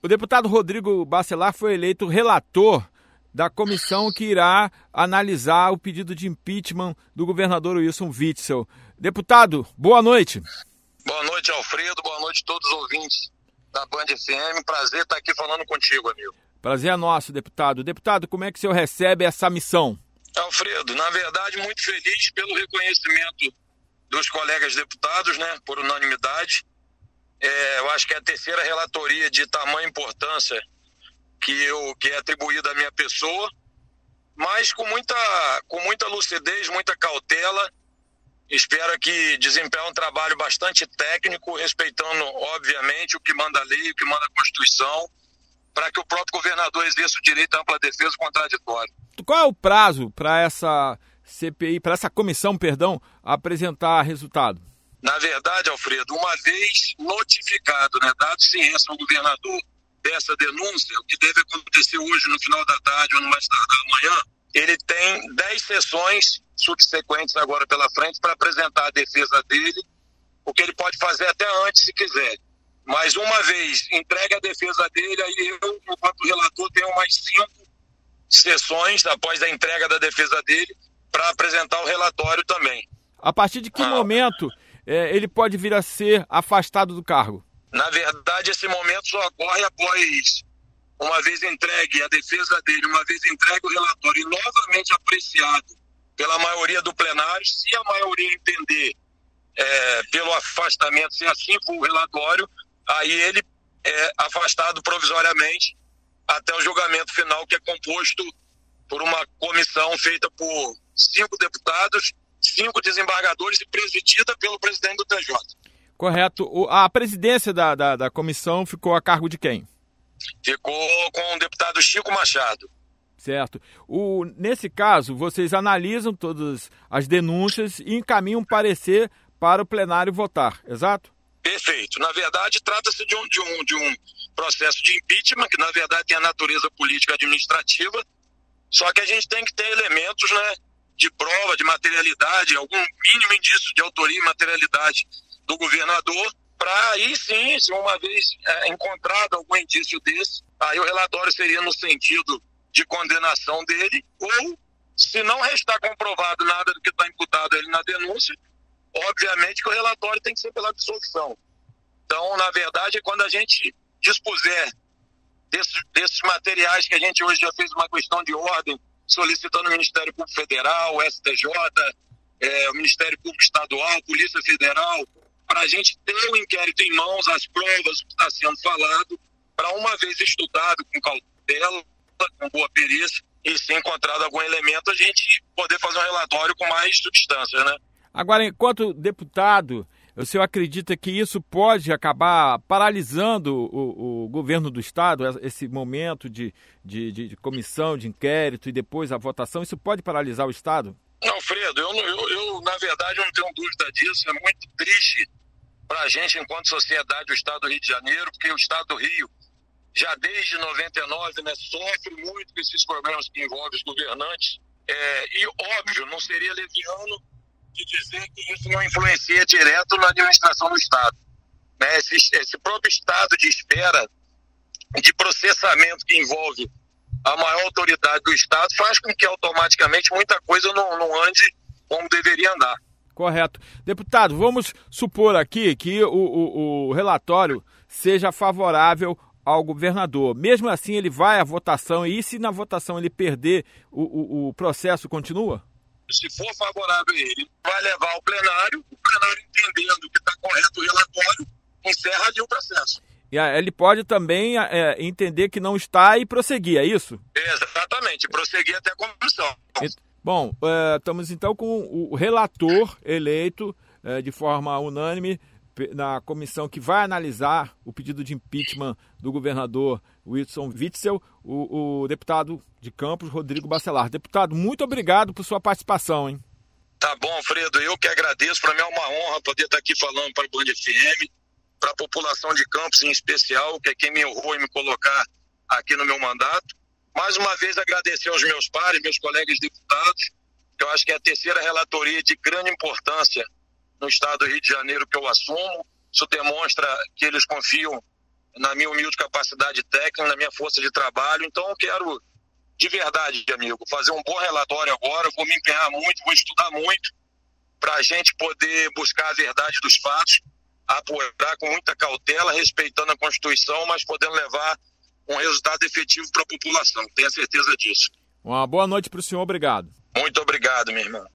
O deputado Rodrigo Bacelar foi eleito relator da comissão que irá analisar o pedido de impeachment do governador Wilson Witzel. Deputado, boa noite. Boa noite, Alfredo. Boa noite a todos os ouvintes da Band FM. Prazer estar aqui falando contigo, amigo. Prazer é nosso, deputado. Deputado, como é que o senhor recebe essa missão? Alfredo, na verdade, muito feliz pelo reconhecimento dos colegas deputados, né, por unanimidade. É, eu acho que é a terceira relatoria de tamanha importância que, eu, que é atribuída à minha pessoa, mas com muita, com muita lucidez, muita cautela. Espero que desempenhe um trabalho bastante técnico, respeitando, obviamente, o que manda a lei, o que manda a Constituição, para que o próprio governador exerça o direito à ampla defesa contraditória. Qual é o prazo para essa CPI, para essa comissão, perdão, apresentar resultado? Na verdade, Alfredo, uma vez notificado, né, dado ciência ao governador dessa denúncia, o que deve acontecer hoje no final da tarde ou no mais tardar amanhã, ele tem 10 sessões subsequentes agora pela frente para apresentar a defesa dele, o que ele pode fazer até antes se quiser. Mas uma vez entregue a defesa dele, aí eu, enquanto relator, tenho mais cinco sessões após a entrega da defesa dele para apresentar o relatório também. A partir de que ah. momento é, ele pode vir a ser afastado do cargo? Na verdade, esse momento só ocorre após, uma vez entregue a defesa dele, uma vez entregue o relatório e novamente apreciado pela maioria do plenário, se a maioria entender é, pelo afastamento, se assim for o relatório, aí ele é afastado provisoriamente até o julgamento final, que é composto por uma comissão feita por cinco deputados, cinco desembargadores e presidida pelo presidente do TJ. Correto. A presidência da, da, da comissão ficou a cargo de quem? Ficou com o deputado Chico Machado. Certo. O, nesse caso, vocês analisam todas as denúncias e encaminham um parecer para o plenário votar, exato? Perfeito. Na verdade, trata-se de um, de, um, de um processo de impeachment, que na verdade tem a natureza política administrativa, só que a gente tem que ter elementos né, de prova, de materialidade, algum mínimo indício de autoria e materialidade do governador, para aí sim, se uma vez é, encontrado algum indício desse, aí o relatório seria no sentido de condenação dele, ou se não restar comprovado nada do que está imputado ele na denúncia, obviamente que o relatório tem que ser pela dissolução. Então, na verdade, quando a gente dispuser desses, desses materiais que a gente hoje já fez uma questão de ordem, solicitando o Ministério Público Federal, o STJ, é, o Ministério Público Estadual, Polícia Federal, para a gente ter o inquérito em mãos, as provas, o que está sendo falado, para uma vez estudado com cautela, com boa perícia, e se encontrado algum elemento, a gente poder fazer um relatório com mais substância, né? Agora, enquanto deputado, o senhor acredita que isso pode acabar paralisando o, o governo do Estado, esse momento de, de, de, comissão, de inquérito e depois a votação? Isso pode paralisar o Estado? Não, Fredo, eu, eu, eu na verdade não tenho dúvida disso. É muito triste para a gente, enquanto sociedade, o Estado do Rio de Janeiro, porque o Estado do Rio, já desde 99, né, sofre muito com esses problemas que envolvem os governantes. É, e, óbvio, não seria leviano de dizer que isso não influencia direto na administração do Estado. Né? Esse, esse próprio estado de espera, de processamento que envolve a maior autoridade do Estado, faz com que automaticamente muita coisa não, não ande como deveria andar. Correto. Deputado, vamos supor aqui que o, o, o relatório seja favorável ao governador. Mesmo assim, ele vai à votação e se na votação ele perder, o, o, o processo continua? Se for favorável a ele, vai levar ao plenário, o plenário entendendo que está correto o relatório, encerra ali o processo. E ele pode também é, entender que não está e prosseguir, é isso? Exatamente, prosseguir até a comissão. Bom, é, estamos então com o relator eleito é, de forma unânime na comissão que vai analisar o pedido de impeachment do governador Wilson Witzel, o, o deputado de Campos, Rodrigo Bacelar. Deputado, muito obrigado por sua participação, hein? Tá bom, Fredo, eu que agradeço. Para mim é uma honra poder estar aqui falando para o Band FM, para a população de Campos em especial, que é quem me honrou em me colocar aqui no meu mandato. Mais uma vez agradecer aos meus pares, meus colegas deputados, que eu acho que é a terceira relatoria de grande importância no estado do Rio de Janeiro que eu assumo. Isso demonstra que eles confiam na minha humilde capacidade técnica, na minha força de trabalho. Então, eu quero, de verdade, amigo, fazer um bom relatório agora. Vou me empenhar muito, vou estudar muito para a gente poder buscar a verdade dos fatos, apurar com muita cautela, respeitando a Constituição, mas podendo levar um resultado efetivo para a população. Tenha certeza disso. Uma boa noite para o senhor, obrigado. Muito obrigado, meu irmão.